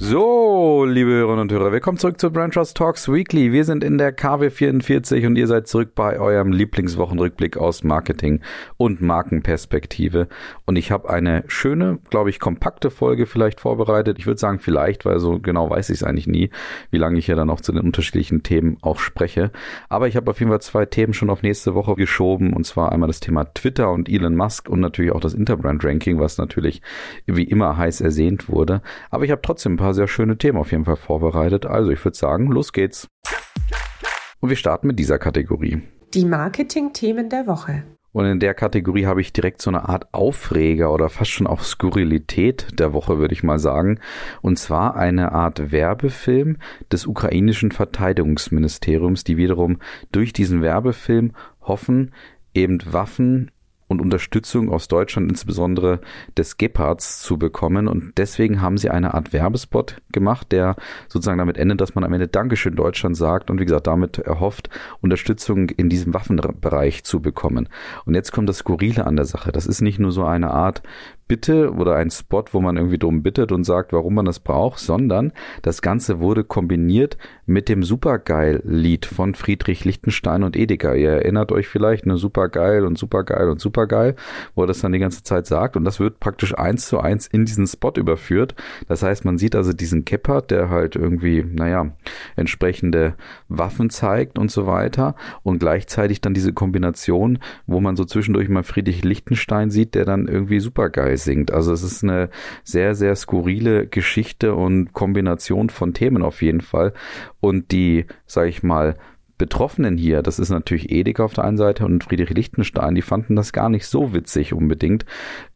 So, liebe Hörerinnen und Hörer, willkommen zurück zu Brand Trust Talks Weekly. Wir sind in der KW 44 und ihr seid zurück bei eurem Lieblingswochenrückblick aus Marketing und Markenperspektive. Und ich habe eine schöne, glaube ich, kompakte Folge vielleicht vorbereitet. Ich würde sagen vielleicht, weil so genau weiß ich es eigentlich nie, wie lange ich ja dann auch zu den unterschiedlichen Themen auch spreche. Aber ich habe auf jeden Fall zwei Themen schon auf nächste Woche geschoben. Und zwar einmal das Thema Twitter und Elon Musk und natürlich auch das Interbrand Ranking, was natürlich wie immer heiß ersehnt wurde. Aber ich habe trotzdem ein paar sehr schöne Themen auf jeden Fall vorbereitet. Also ich würde sagen, los geht's. Und wir starten mit dieser Kategorie. Die Marketing-Themen der Woche. Und in der Kategorie habe ich direkt so eine Art Aufreger oder fast schon auch Skurrilität der Woche, würde ich mal sagen. Und zwar eine Art Werbefilm des ukrainischen Verteidigungsministeriums, die wiederum durch diesen Werbefilm hoffen, eben Waffen und Unterstützung aus Deutschland, insbesondere des Gepards, zu bekommen. Und deswegen haben sie eine Art Werbespot gemacht, der sozusagen damit endet, dass man am Ende Dankeschön Deutschland sagt und wie gesagt damit erhofft, Unterstützung in diesem Waffenbereich zu bekommen. Und jetzt kommt das Skurrile an der Sache. Das ist nicht nur so eine Art Bitte oder ein Spot, wo man irgendwie drum bittet und sagt, warum man das braucht, sondern das Ganze wurde kombiniert mit dem Supergeil-Lied von Friedrich Lichtenstein und Edeka. Ihr erinnert euch vielleicht, ne, Supergeil und Supergeil und Supergeil, wo er das dann die ganze Zeit sagt und das wird praktisch eins zu eins in diesen Spot überführt. Das heißt, man sieht also diesen Keppert, der halt irgendwie, naja, entsprechende Waffen zeigt und so weiter und gleichzeitig dann diese Kombination, wo man so zwischendurch mal Friedrich Lichtenstein sieht, der dann irgendwie Supergeil singt. Also es ist eine sehr, sehr skurrile Geschichte und Kombination von Themen auf jeden Fall. Und die, sag ich mal, Betroffenen hier, das ist natürlich Edeka auf der einen Seite und Friedrich Lichtenstein, die fanden das gar nicht so witzig unbedingt.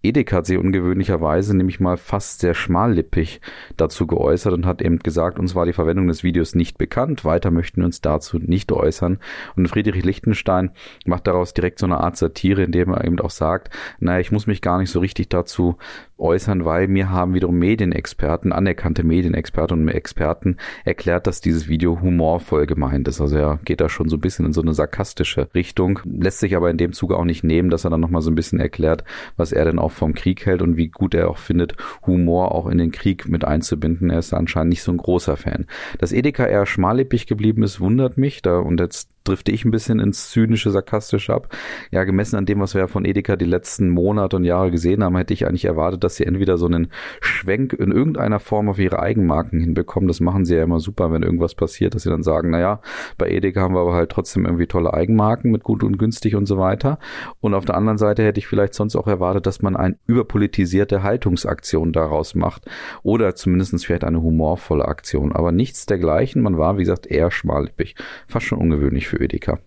Edeka hat sich ungewöhnlicherweise nämlich mal fast sehr schmallippig dazu geäußert und hat eben gesagt, uns war die Verwendung des Videos nicht bekannt, weiter möchten wir uns dazu nicht äußern. Und Friedrich Lichtenstein macht daraus direkt so eine Art Satire, indem er eben auch sagt, naja, ich muss mich gar nicht so richtig dazu äußern, weil mir haben wiederum Medienexperten, anerkannte Medienexperten und Experten erklärt, dass dieses Video humorvoll gemeint ist. Also er geht da schon so ein bisschen in so eine sarkastische Richtung, lässt sich aber in dem Zuge auch nicht nehmen, dass er dann nochmal so ein bisschen erklärt, was er denn auch vom Krieg hält und wie gut er auch findet, Humor auch in den Krieg mit einzubinden. Er ist anscheinend nicht so ein großer Fan. Dass Edeka eher schmallippig geblieben ist, wundert mich. Da und jetzt drifte ich ein bisschen ins zynische, sarkastische ab. Ja, gemessen an dem, was wir ja von Edeka die letzten Monate und Jahre gesehen haben, hätte ich eigentlich erwartet, dass sie entweder so einen Schwenk in irgendeiner Form auf ihre Eigenmarken hinbekommen. Das machen sie ja immer super, wenn irgendwas passiert, dass sie dann sagen, naja, bei Edeka haben wir aber halt trotzdem irgendwie tolle Eigenmarken mit gut und günstig und so weiter. Und auf der anderen Seite hätte ich vielleicht sonst auch erwartet, dass man eine überpolitisierte Haltungsaktion daraus macht oder zumindest vielleicht eine humorvolle Aktion. Aber nichts dergleichen. Man war, wie gesagt, eher schmallippig. Fast schon ungewöhnlich für Edeka.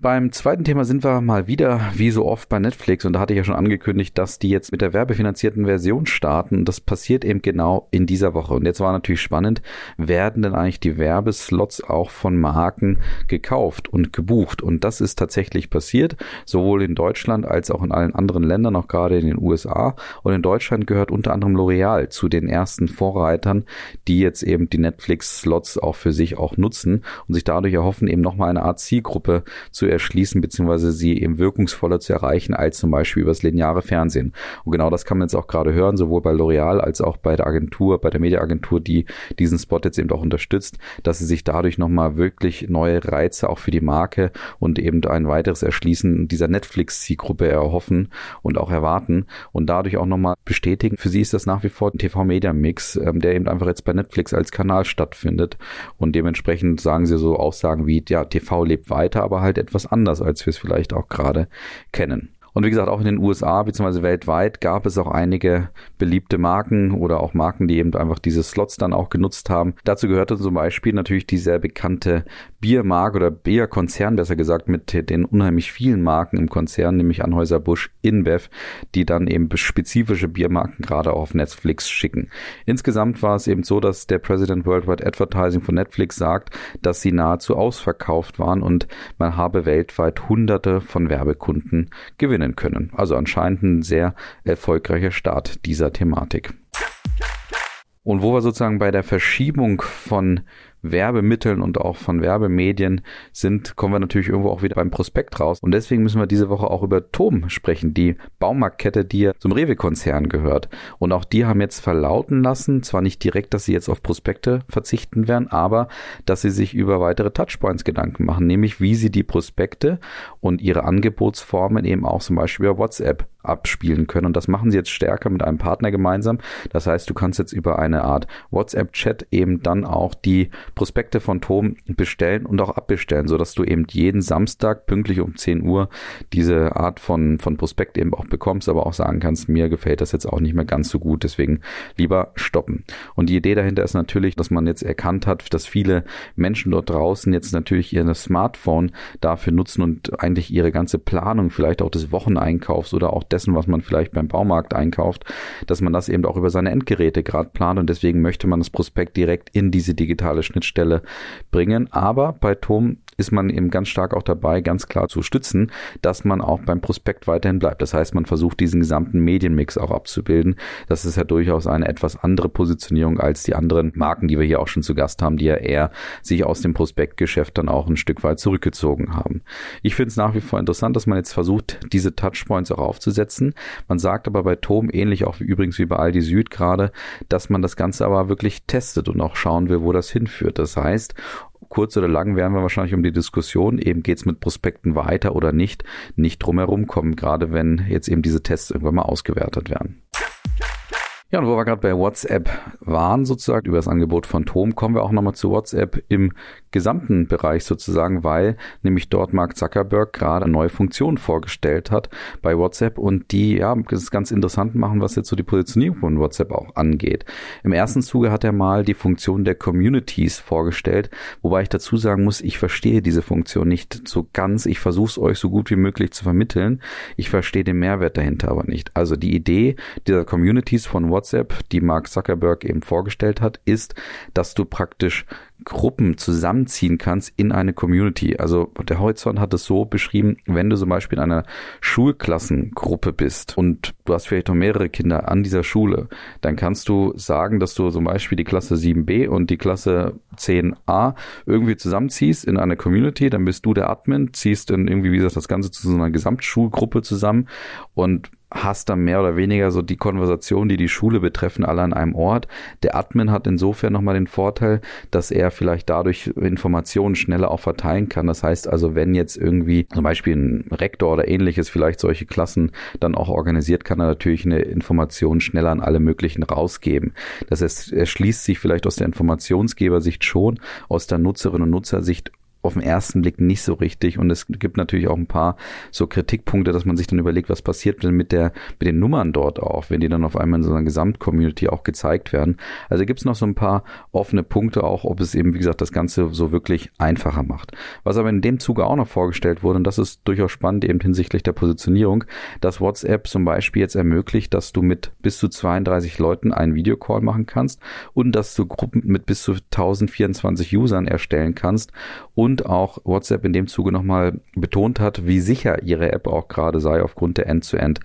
Beim zweiten Thema sind wir mal wieder, wie so oft, bei Netflix. Und da hatte ich ja schon angekündigt, dass die jetzt mit der werbefinanzierten Version starten. Das passiert eben genau in dieser Woche. Und jetzt war natürlich spannend, werden denn eigentlich die Werbeslots auch von Marken gekauft und gebucht? Und das ist tatsächlich passiert, sowohl in Deutschland als auch in allen anderen Ländern, auch gerade in den USA. Und in Deutschland gehört unter anderem L'Oreal zu den ersten Vorreitern, die jetzt eben die Netflix-Slots auch für sich auch nutzen und sich dadurch erhoffen, eben nochmal eine Art Zielgruppe zu erschließen, beziehungsweise sie eben wirkungsvoller zu erreichen als zum Beispiel übers lineare Fernsehen. Und genau das kann man jetzt auch gerade hören, sowohl bei L'Oreal als auch bei der Agentur, bei der Mediaagentur, die diesen Spot jetzt eben auch unterstützt, dass sie sich dadurch nochmal wirklich neue Reize auch für die Marke und eben ein weiteres Erschließen dieser Netflix-Zielgruppe erhoffen und auch erwarten und dadurch auch nochmal bestätigen. Für sie ist das nach wie vor ein TV-Media-Mix, ähm, der eben einfach jetzt bei Netflix als Kanal stattfindet und dementsprechend sagen sie so Aussagen wie, ja, TV lebt weiter, aber halt etwas etwas anders, als wir es vielleicht auch gerade kennen. Und wie gesagt, auch in den USA bzw. weltweit gab es auch einige beliebte Marken oder auch Marken, die eben einfach diese Slots dann auch genutzt haben. Dazu gehörte zum Beispiel natürlich die sehr bekannte Biermarke oder Bierkonzern, besser gesagt, mit den unheimlich vielen Marken im Konzern, nämlich Anhäuser-Busch, InBev, die dann eben spezifische Biermarken gerade auch auf Netflix schicken. Insgesamt war es eben so, dass der President Worldwide Advertising von Netflix sagt, dass sie nahezu ausverkauft waren und man habe weltweit hunderte von Werbekunden gewinnen gewinnen können. Also anscheinend ein sehr erfolgreicher Start dieser Thematik. Und wo wir sozusagen bei der Verschiebung von Werbemitteln und auch von Werbemedien sind, kommen wir natürlich irgendwo auch wieder beim Prospekt raus. Und deswegen müssen wir diese Woche auch über Tom sprechen, die Baumarktkette, die zum Rewe-Konzern gehört. Und auch die haben jetzt verlauten lassen, zwar nicht direkt, dass sie jetzt auf Prospekte verzichten werden, aber dass sie sich über weitere Touchpoints Gedanken machen, nämlich wie sie die Prospekte und ihre Angebotsformen eben auch zum Beispiel über WhatsApp abspielen können. Und das machen sie jetzt stärker mit einem Partner gemeinsam. Das heißt, du kannst jetzt über eine Art WhatsApp-Chat eben dann auch die Prospekte von Tom bestellen und auch abbestellen, sodass du eben jeden Samstag pünktlich um 10 Uhr diese Art von, von Prospekt eben auch bekommst, aber auch sagen kannst, mir gefällt das jetzt auch nicht mehr ganz so gut, deswegen lieber stoppen. Und die Idee dahinter ist natürlich, dass man jetzt erkannt hat, dass viele Menschen dort draußen jetzt natürlich ihr Smartphone dafür nutzen und eigentlich ihre ganze Planung vielleicht auch des Wocheneinkaufs oder auch dessen, was man vielleicht beim Baumarkt einkauft, dass man das eben auch über seine Endgeräte gerade plant und deswegen möchte man das Prospekt direkt in diese digitale Schnittstelle bringen. Aber bei Tom ist man eben ganz stark auch dabei, ganz klar zu stützen, dass man auch beim Prospekt weiterhin bleibt. Das heißt, man versucht diesen gesamten Medienmix auch abzubilden. Das ist ja durchaus eine etwas andere Positionierung als die anderen Marken, die wir hier auch schon zu Gast haben, die ja eher sich aus dem Prospektgeschäft dann auch ein Stück weit zurückgezogen haben. Ich finde es nach wie vor interessant, dass man jetzt versucht, diese Touchpoints auch aufzusetzen. Man sagt aber bei Tom, ähnlich auch wie übrigens wie bei Aldi Süd gerade, dass man das Ganze aber wirklich testet und auch schauen will, wo das hinführt. Das heißt, kurz oder lang werden wir wahrscheinlich um die Diskussion, eben geht's mit Prospekten weiter oder nicht, nicht drumherum kommen, gerade wenn jetzt eben diese Tests irgendwann mal ausgewertet werden. Ja, und wo wir gerade bei WhatsApp waren, sozusagen über das Angebot von Tom, kommen wir auch nochmal zu WhatsApp im gesamten Bereich sozusagen, weil nämlich dort Mark Zuckerberg gerade eine neue Funktion vorgestellt hat bei WhatsApp und die, ja, das ganz interessant machen, was jetzt so die Positionierung von WhatsApp auch angeht. Im ersten Zuge hat er mal die Funktion der Communities vorgestellt, wobei ich dazu sagen muss, ich verstehe diese Funktion nicht so ganz. Ich versuche es euch so gut wie möglich zu vermitteln. Ich verstehe den Mehrwert dahinter aber nicht. Also die Idee dieser Communities von WhatsApp, die Mark Zuckerberg eben vorgestellt hat, ist, dass du praktisch Gruppen zusammenziehen kannst in eine Community. Also der Horizont hat es so beschrieben, wenn du zum Beispiel in einer Schulklassengruppe bist und du hast vielleicht noch mehrere Kinder an dieser Schule, dann kannst du sagen, dass du zum Beispiel die Klasse 7b und die Klasse 10a irgendwie zusammenziehst in eine Community, dann bist du der Admin, ziehst dann irgendwie, wie gesagt, das Ganze zu so einer Gesamtschulgruppe zusammen und hast dann mehr oder weniger so die Konversation, die die Schule betreffen, alle an einem Ort. Der Admin hat insofern nochmal den Vorteil, dass er vielleicht dadurch Informationen schneller auch verteilen kann. Das heißt also, wenn jetzt irgendwie zum Beispiel ein Rektor oder ähnliches vielleicht solche Klassen dann auch organisiert, kann er natürlich eine Information schneller an alle möglichen rausgeben. Das heißt, er schließt sich vielleicht aus der Informationsgebersicht schon, aus der Nutzerinnen und Nutzersicht auf den ersten Blick nicht so richtig und es gibt natürlich auch ein paar so Kritikpunkte, dass man sich dann überlegt, was passiert denn mit der mit den Nummern dort auch, wenn die dann auf einmal in so einer Gesamtcommunity auch gezeigt werden. Also gibt es noch so ein paar offene Punkte auch, ob es eben wie gesagt das Ganze so wirklich einfacher macht. Was aber in dem Zuge auch noch vorgestellt wurde und das ist durchaus spannend eben hinsichtlich der Positionierung, dass WhatsApp zum Beispiel jetzt ermöglicht, dass du mit bis zu 32 Leuten einen Videocall machen kannst und dass du Gruppen mit bis zu 1024 Usern erstellen kannst und und auch WhatsApp in dem Zuge nochmal betont hat, wie sicher ihre App auch gerade sei aufgrund der End-to-End.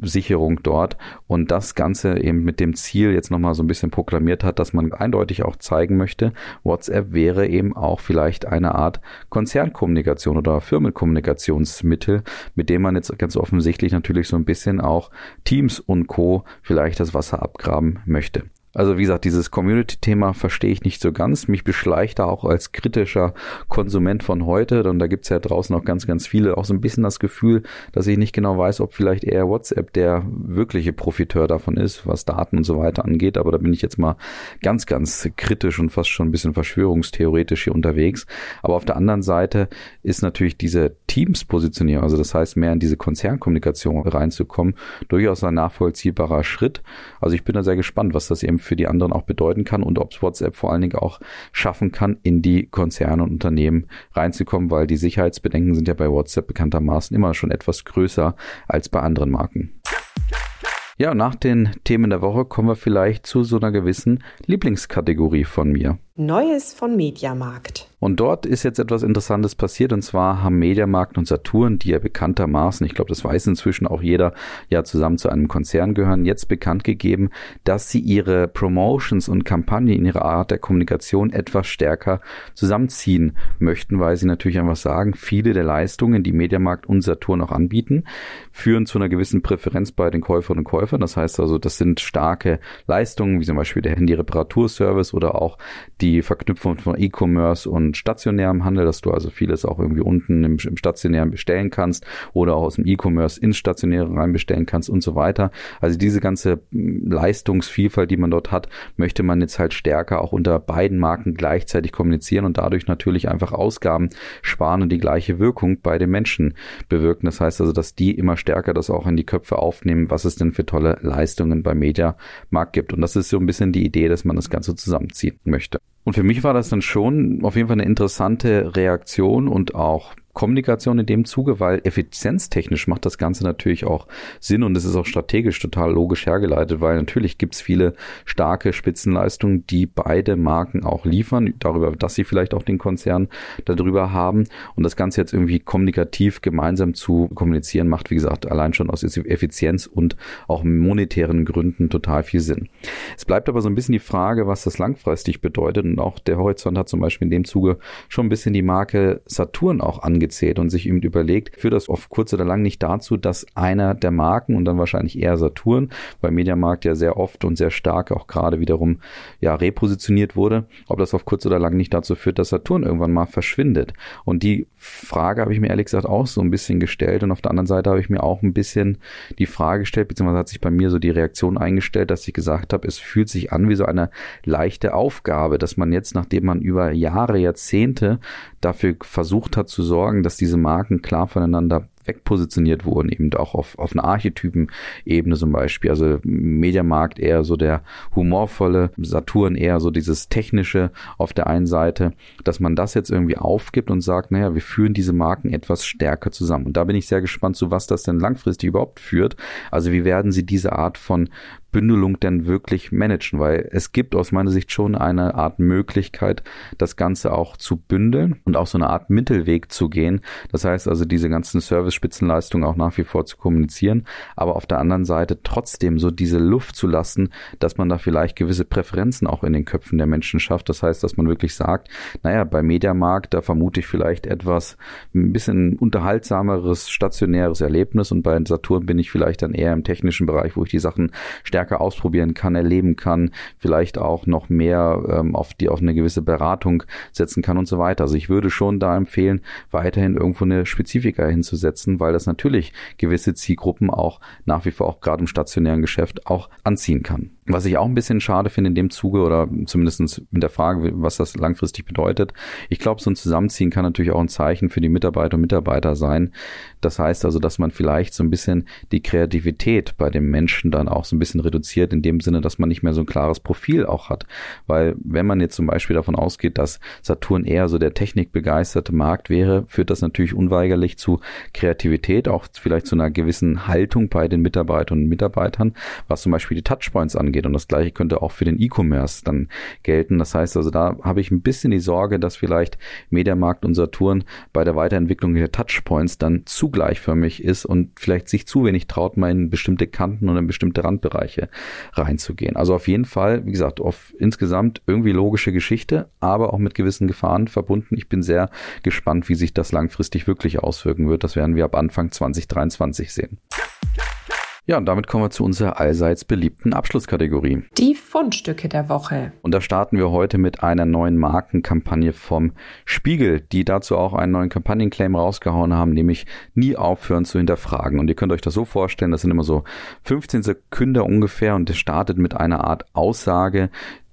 Sicherung dort und das Ganze eben mit dem Ziel jetzt nochmal so ein bisschen proklamiert hat, dass man eindeutig auch zeigen möchte, WhatsApp wäre eben auch vielleicht eine Art Konzernkommunikation oder Firmenkommunikationsmittel, mit dem man jetzt ganz offensichtlich natürlich so ein bisschen auch Teams und Co. vielleicht das Wasser abgraben möchte. Also wie gesagt, dieses Community-Thema verstehe ich nicht so ganz. Mich beschleicht da auch als kritischer Konsument von heute. Und da gibt's ja draußen auch ganz, ganz viele, auch so ein bisschen das Gefühl, dass ich nicht genau weiß, ob vielleicht eher WhatsApp der wirkliche Profiteur davon ist, was Daten und so weiter angeht. Aber da bin ich jetzt mal ganz, ganz kritisch und fast schon ein bisschen verschwörungstheoretisch hier unterwegs. Aber auf der anderen Seite ist natürlich diese Teams-Positionierung, also das heißt mehr in diese Konzernkommunikation reinzukommen, durchaus ein nachvollziehbarer Schritt. Also ich bin da sehr gespannt, was das eben für die anderen auch bedeuten kann und ob es WhatsApp vor allen Dingen auch schaffen kann, in die Konzerne und Unternehmen reinzukommen, weil die Sicherheitsbedenken sind ja bei WhatsApp bekanntermaßen immer schon etwas größer als bei anderen Marken. Ja, nach den Themen der Woche kommen wir vielleicht zu so einer gewissen Lieblingskategorie von mir. Neues von Mediamarkt. Und dort ist jetzt etwas Interessantes passiert und zwar haben Mediamarkt und Saturn, die ja bekanntermaßen, ich glaube, das weiß inzwischen auch jeder, ja zusammen zu einem Konzern gehören, jetzt bekannt gegeben, dass sie ihre Promotions und Kampagnen in ihrer Art der Kommunikation etwas stärker zusammenziehen möchten, weil sie natürlich einfach sagen, viele der Leistungen, die Mediamarkt und Saturn auch anbieten, führen zu einer gewissen Präferenz bei den Käuferinnen und Käufern. Das heißt also, das sind starke Leistungen, wie zum Beispiel der Handy-Reparaturservice oder auch die Verknüpfung von E-Commerce und stationärem Handel, dass du also vieles auch irgendwie unten im, im stationären bestellen kannst oder auch aus dem E-Commerce ins stationäre rein bestellen kannst und so weiter. Also diese ganze hm, Leistungsvielfalt, die man dort hat, möchte man jetzt halt stärker auch unter beiden Marken gleichzeitig kommunizieren und dadurch natürlich einfach Ausgaben sparen und die gleiche Wirkung bei den Menschen bewirken. Das heißt also, dass die immer stärker das auch in die Köpfe aufnehmen, was es denn für tolle Leistungen beim Mediamarkt gibt. Und das ist so ein bisschen die Idee, dass man das Ganze zusammenziehen möchte. Und für mich war das dann schon auf jeden Fall eine interessante Reaktion und auch Kommunikation in dem Zuge, weil effizienztechnisch macht das Ganze natürlich auch Sinn und es ist auch strategisch total logisch hergeleitet, weil natürlich gibt es viele starke Spitzenleistungen, die beide Marken auch liefern, darüber, dass sie vielleicht auch den Konzern darüber haben und das Ganze jetzt irgendwie kommunikativ gemeinsam zu kommunizieren, macht wie gesagt allein schon aus Effizienz und auch monetären Gründen total viel Sinn. Es bleibt aber so ein bisschen die Frage, was das langfristig bedeutet und auch der Horizont hat zum Beispiel in dem Zuge schon ein bisschen die Marke Saturn auch angezogen gezählt und sich eben überlegt, führt das auf kurz oder lang nicht dazu, dass einer der Marken und dann wahrscheinlich eher Saturn, weil Mediamarkt ja sehr oft und sehr stark auch gerade wiederum ja repositioniert wurde, ob das auf kurz oder lang nicht dazu führt, dass Saturn irgendwann mal verschwindet. Und die Frage habe ich mir ehrlich gesagt auch so ein bisschen gestellt und auf der anderen Seite habe ich mir auch ein bisschen die Frage gestellt, beziehungsweise hat sich bei mir so die Reaktion eingestellt, dass ich gesagt habe, es fühlt sich an wie so eine leichte Aufgabe, dass man jetzt, nachdem man über Jahre, Jahrzehnte dafür versucht hat zu sorgen, dass diese Marken klar voneinander wegpositioniert wurden, eben auch auf, auf einer Archetypen-Ebene zum Beispiel. Also Mediamarkt eher so der humorvolle, Saturn eher so dieses technische auf der einen Seite, dass man das jetzt irgendwie aufgibt und sagt, naja, wir führen diese Marken etwas stärker zusammen. Und da bin ich sehr gespannt, zu was das denn langfristig überhaupt führt. Also wie werden sie diese Art von Bündelung denn wirklich managen? Weil es gibt aus meiner Sicht schon eine Art Möglichkeit, das Ganze auch zu bündeln und auch so eine Art Mittelweg zu gehen. Das heißt also, diese ganzen Service-Spitzenleistungen auch nach wie vor zu kommunizieren, aber auf der anderen Seite trotzdem so diese Luft zu lassen, dass man da vielleicht gewisse Präferenzen auch in den Köpfen der Menschen schafft. Das heißt, dass man wirklich sagt, naja, bei Mediamarkt, da vermute ich vielleicht etwas ein bisschen unterhaltsameres, stationäres Erlebnis und bei Saturn bin ich vielleicht dann eher im technischen Bereich, wo ich die Sachen stärker stärker ausprobieren kann, erleben kann, vielleicht auch noch mehr ähm, auf die auf eine gewisse Beratung setzen kann und so weiter. Also ich würde schon da empfehlen, weiterhin irgendwo eine Spezifika hinzusetzen, weil das natürlich gewisse Zielgruppen auch nach wie vor auch gerade im stationären Geschäft auch anziehen kann. Was ich auch ein bisschen schade finde in dem Zuge oder zumindest in der Frage, was das langfristig bedeutet. Ich glaube, so ein Zusammenziehen kann natürlich auch ein Zeichen für die Mitarbeiter und Mitarbeiter sein. Das heißt also, dass man vielleicht so ein bisschen die Kreativität bei dem Menschen dann auch so ein bisschen reduziert, in dem Sinne, dass man nicht mehr so ein klares Profil auch hat. Weil wenn man jetzt zum Beispiel davon ausgeht, dass Saturn eher so der technikbegeisterte Markt wäre, führt das natürlich unweigerlich zu Kreativität, auch vielleicht zu einer gewissen Haltung bei den Mitarbeitern und Mitarbeitern, was zum Beispiel die Touchpoints angeht angeht. Und das gleiche könnte auch für den E-Commerce dann gelten. Das heißt also, da habe ich ein bisschen die Sorge, dass vielleicht Mediamarkt und Saturn bei der Weiterentwicklung der Touchpoints dann zu gleichförmig ist und vielleicht sich zu wenig traut, mal in bestimmte Kanten und in bestimmte Randbereiche reinzugehen. Also auf jeden Fall, wie gesagt, auf insgesamt irgendwie logische Geschichte, aber auch mit gewissen Gefahren verbunden. Ich bin sehr gespannt, wie sich das langfristig wirklich auswirken wird. Das werden wir ab Anfang 2023 sehen. Ja, und damit kommen wir zu unserer allseits beliebten Abschlusskategorie. Die Fundstücke der Woche. Und da starten wir heute mit einer neuen Markenkampagne vom Spiegel, die dazu auch einen neuen Kampagnenclaim rausgehauen haben, nämlich nie aufhören zu hinterfragen. Und ihr könnt euch das so vorstellen, das sind immer so 15 Sekunden ungefähr und es startet mit einer Art Aussage,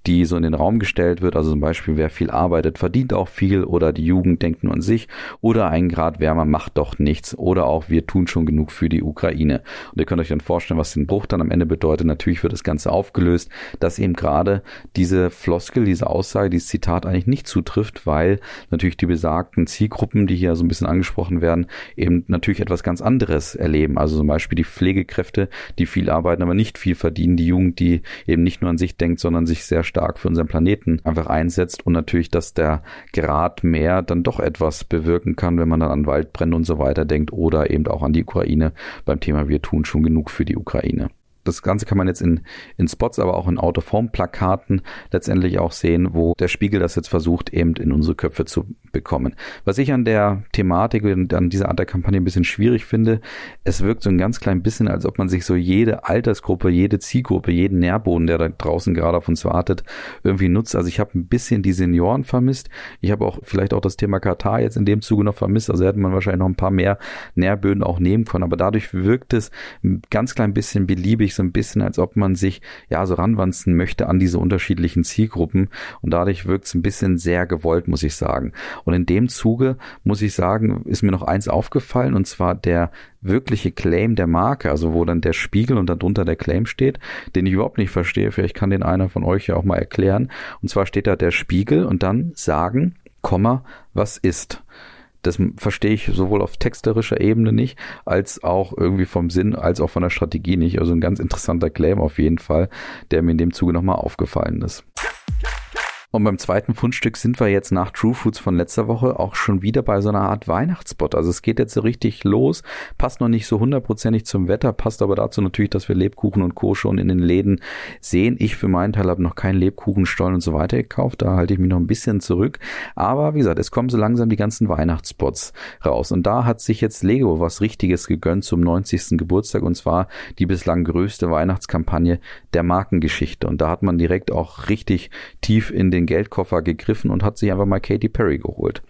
die so in den Raum gestellt wird. Also zum Beispiel, wer viel arbeitet, verdient auch viel oder die Jugend denkt nur an sich oder ein Grad wärmer macht doch nichts oder auch wir tun schon genug für die Ukraine. Und ihr könnt euch dann vorstellen, was den Bruch dann am Ende bedeutet. Natürlich wird das Ganze aufgelöst, dass eben gerade diese Floskel, diese Aussage, dieses Zitat eigentlich nicht zutrifft, weil natürlich die besagten Zielgruppen, die hier so ein bisschen angesprochen werden, eben natürlich etwas ganz anderes erleben. Also zum Beispiel die Pflegekräfte, die viel arbeiten, aber nicht viel verdienen, die Jugend, die eben nicht nur an sich denkt, sondern sich sehr stark stark für unseren Planeten einfach einsetzt und natürlich, dass der Grad mehr dann doch etwas bewirken kann, wenn man dann an Waldbrände und so weiter denkt oder eben auch an die Ukraine. Beim Thema wir tun schon genug für die Ukraine das Ganze kann man jetzt in, in Spots, aber auch in Out-of-Home-Plakaten letztendlich auch sehen, wo der Spiegel das jetzt versucht, eben in unsere Köpfe zu bekommen. Was ich an der Thematik und an dieser Art der Kampagne ein bisschen schwierig finde, es wirkt so ein ganz klein bisschen, als ob man sich so jede Altersgruppe, jede Zielgruppe, jeden Nährboden, der da draußen gerade auf uns wartet, irgendwie nutzt. Also ich habe ein bisschen die Senioren vermisst. Ich habe auch vielleicht auch das Thema Katar jetzt in dem Zuge noch vermisst. Also hätte man wahrscheinlich noch ein paar mehr Nährböden auch nehmen können. Aber dadurch wirkt es ein ganz klein bisschen beliebig so ein bisschen, als ob man sich ja so ranwanzen möchte an diese unterschiedlichen Zielgruppen und dadurch wirkt es ein bisschen sehr gewollt, muss ich sagen. Und in dem Zuge muss ich sagen, ist mir noch eins aufgefallen und zwar der wirkliche Claim der Marke, also wo dann der Spiegel und darunter der Claim steht, den ich überhaupt nicht verstehe. Vielleicht kann den einer von euch ja auch mal erklären. Und zwar steht da der Spiegel und dann sagen, Komma, was ist. Das verstehe ich sowohl auf texterischer Ebene nicht, als auch irgendwie vom Sinn, als auch von der Strategie nicht. Also ein ganz interessanter Claim auf jeden Fall, der mir in dem Zuge nochmal aufgefallen ist. Und beim zweiten Fundstück sind wir jetzt nach True Foods von letzter Woche auch schon wieder bei so einer Art Weihnachtsspot. Also es geht jetzt so richtig los, passt noch nicht so hundertprozentig zum Wetter, passt aber dazu natürlich, dass wir Lebkuchen und Co. schon in den Läden sehen. Ich für meinen Teil habe noch keinen Lebkuchenstollen und so weiter gekauft, da halte ich mich noch ein bisschen zurück. Aber wie gesagt, es kommen so langsam die ganzen Weihnachtsspots raus. Und da hat sich jetzt Lego was Richtiges gegönnt zum 90. Geburtstag und zwar die bislang größte Weihnachtskampagne der Markengeschichte. Und da hat man direkt auch richtig tief in den Geldkoffer gegriffen und hat sich einfach mal Katy Perry geholt.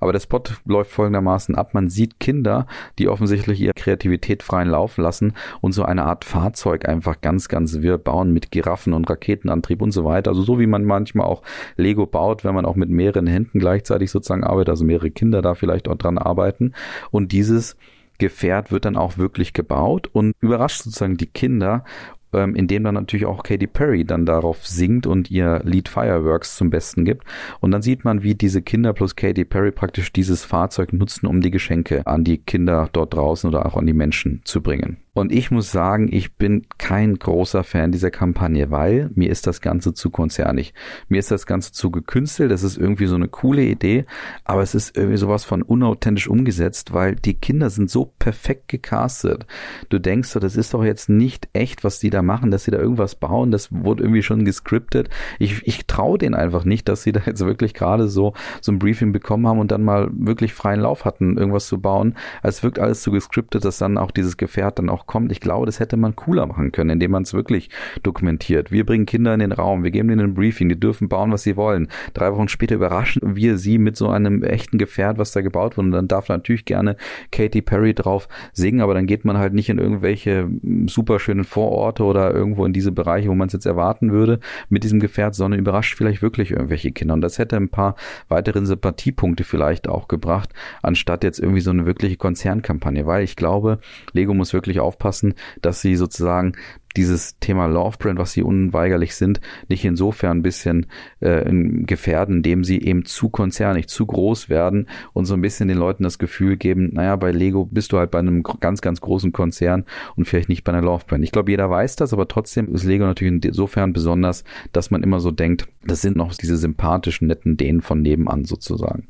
Aber der Spot läuft folgendermaßen ab. Man sieht Kinder, die offensichtlich ihre Kreativität freien Lauf lassen und so eine Art Fahrzeug einfach ganz, ganz wirr bauen mit Giraffen und Raketenantrieb und so weiter. Also so wie man manchmal auch Lego baut, wenn man auch mit mehreren Händen gleichzeitig sozusagen arbeitet, also mehrere Kinder da vielleicht auch dran arbeiten. Und dieses Gefährt wird dann auch wirklich gebaut und überrascht sozusagen die Kinder ähm, in dem dann natürlich auch Katy Perry dann darauf singt und ihr Lied Fireworks zum Besten gibt. Und dann sieht man, wie diese Kinder plus Katy Perry praktisch dieses Fahrzeug nutzen, um die Geschenke an die Kinder dort draußen oder auch an die Menschen zu bringen. Und ich muss sagen, ich bin kein großer Fan dieser Kampagne, weil mir ist das Ganze zu konzernig. Mir ist das Ganze zu gekünstelt. Das ist irgendwie so eine coole Idee, aber es ist irgendwie sowas von unauthentisch umgesetzt, weil die Kinder sind so perfekt gecastet. Du denkst so, das ist doch jetzt nicht echt, was die da machen, dass sie da irgendwas bauen. Das wurde irgendwie schon gescriptet. Ich, ich traue denen einfach nicht, dass sie da jetzt wirklich gerade so, so ein Briefing bekommen haben und dann mal wirklich freien Lauf hatten, irgendwas zu bauen. Es wirkt alles so gescriptet, dass dann auch dieses Gefährt dann auch kommt. Ich glaube, das hätte man cooler machen können, indem man es wirklich dokumentiert. Wir bringen Kinder in den Raum, wir geben ihnen ein Briefing, die dürfen bauen, was sie wollen. Drei Wochen später überraschen wir sie mit so einem echten Gefährt, was da gebaut wurde. Und dann darf natürlich gerne Katy Perry drauf singen, aber dann geht man halt nicht in irgendwelche super schönen Vororte oder irgendwo in diese Bereiche, wo man es jetzt erwarten würde, mit diesem Gefährt, sondern überrascht vielleicht wirklich irgendwelche Kinder. Und das hätte ein paar weitere Sympathiepunkte vielleicht auch gebracht, anstatt jetzt irgendwie so eine wirkliche Konzernkampagne, weil ich glaube, Lego muss wirklich auf aufpassen, dass sie sozusagen dieses Thema Love Brand, was sie unweigerlich sind, nicht insofern ein bisschen äh, gefährden, indem sie eben zu konzernig, zu groß werden und so ein bisschen den Leuten das Gefühl geben, naja, bei Lego bist du halt bei einem ganz, ganz großen Konzern und vielleicht nicht bei einer Love Brand. Ich glaube, jeder weiß das, aber trotzdem ist Lego natürlich insofern besonders, dass man immer so denkt, das sind noch diese sympathischen, netten Dänen von nebenan sozusagen.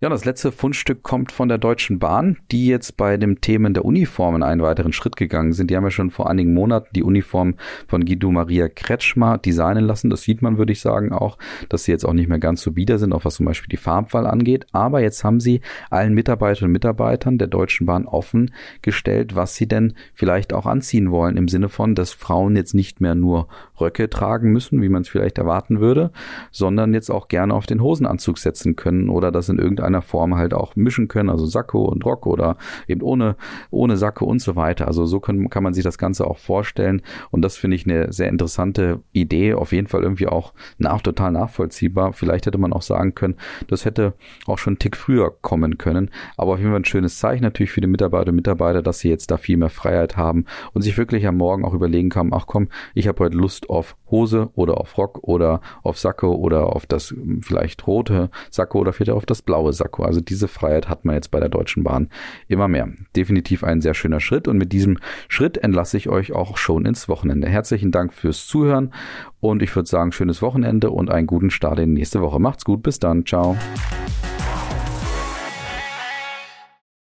Ja, das letzte Fundstück kommt von der Deutschen Bahn, die jetzt bei dem Themen der Uniformen einen weiteren Schritt gegangen sind. Die haben ja schon vor einigen Monaten die Uniform von Guido Maria Kretschmer designen lassen. Das sieht man, würde ich sagen, auch, dass sie jetzt auch nicht mehr ganz so bieder sind, auch was zum Beispiel die Farbwahl angeht. Aber jetzt haben sie allen Mitarbeiterinnen und Mitarbeitern der Deutschen Bahn offen gestellt, was sie denn vielleicht auch anziehen wollen, im Sinne von, dass Frauen jetzt nicht mehr nur Röcke tragen müssen, wie man es vielleicht erwarten würde, sondern jetzt auch gerne auf den Hosenanzug setzen können oder das in irgendeiner irgendeiner Form halt auch mischen können, also Sakko und Rock oder eben ohne, ohne Sakko und so weiter. Also so kann, kann man sich das Ganze auch vorstellen und das finde ich eine sehr interessante Idee, auf jeden Fall irgendwie auch nach, total nachvollziehbar. Vielleicht hätte man auch sagen können, das hätte auch schon einen Tick früher kommen können, aber auf jeden Fall ein schönes Zeichen natürlich für die Mitarbeiter und Mitarbeiter, dass sie jetzt da viel mehr Freiheit haben und sich wirklich am Morgen auch überlegen kann, ach komm, ich habe heute Lust auf Hose oder auf Rock oder auf Sakko oder auf das hm, vielleicht rote Sakko oder vielleicht auf das blaue Sakko. Also diese Freiheit hat man jetzt bei der Deutschen Bahn immer mehr. Definitiv ein sehr schöner Schritt und mit diesem Schritt entlasse ich euch auch schon ins Wochenende. Herzlichen Dank fürs Zuhören und ich würde sagen, schönes Wochenende und einen guten Start in die nächste Woche. Macht's gut, bis dann, ciao.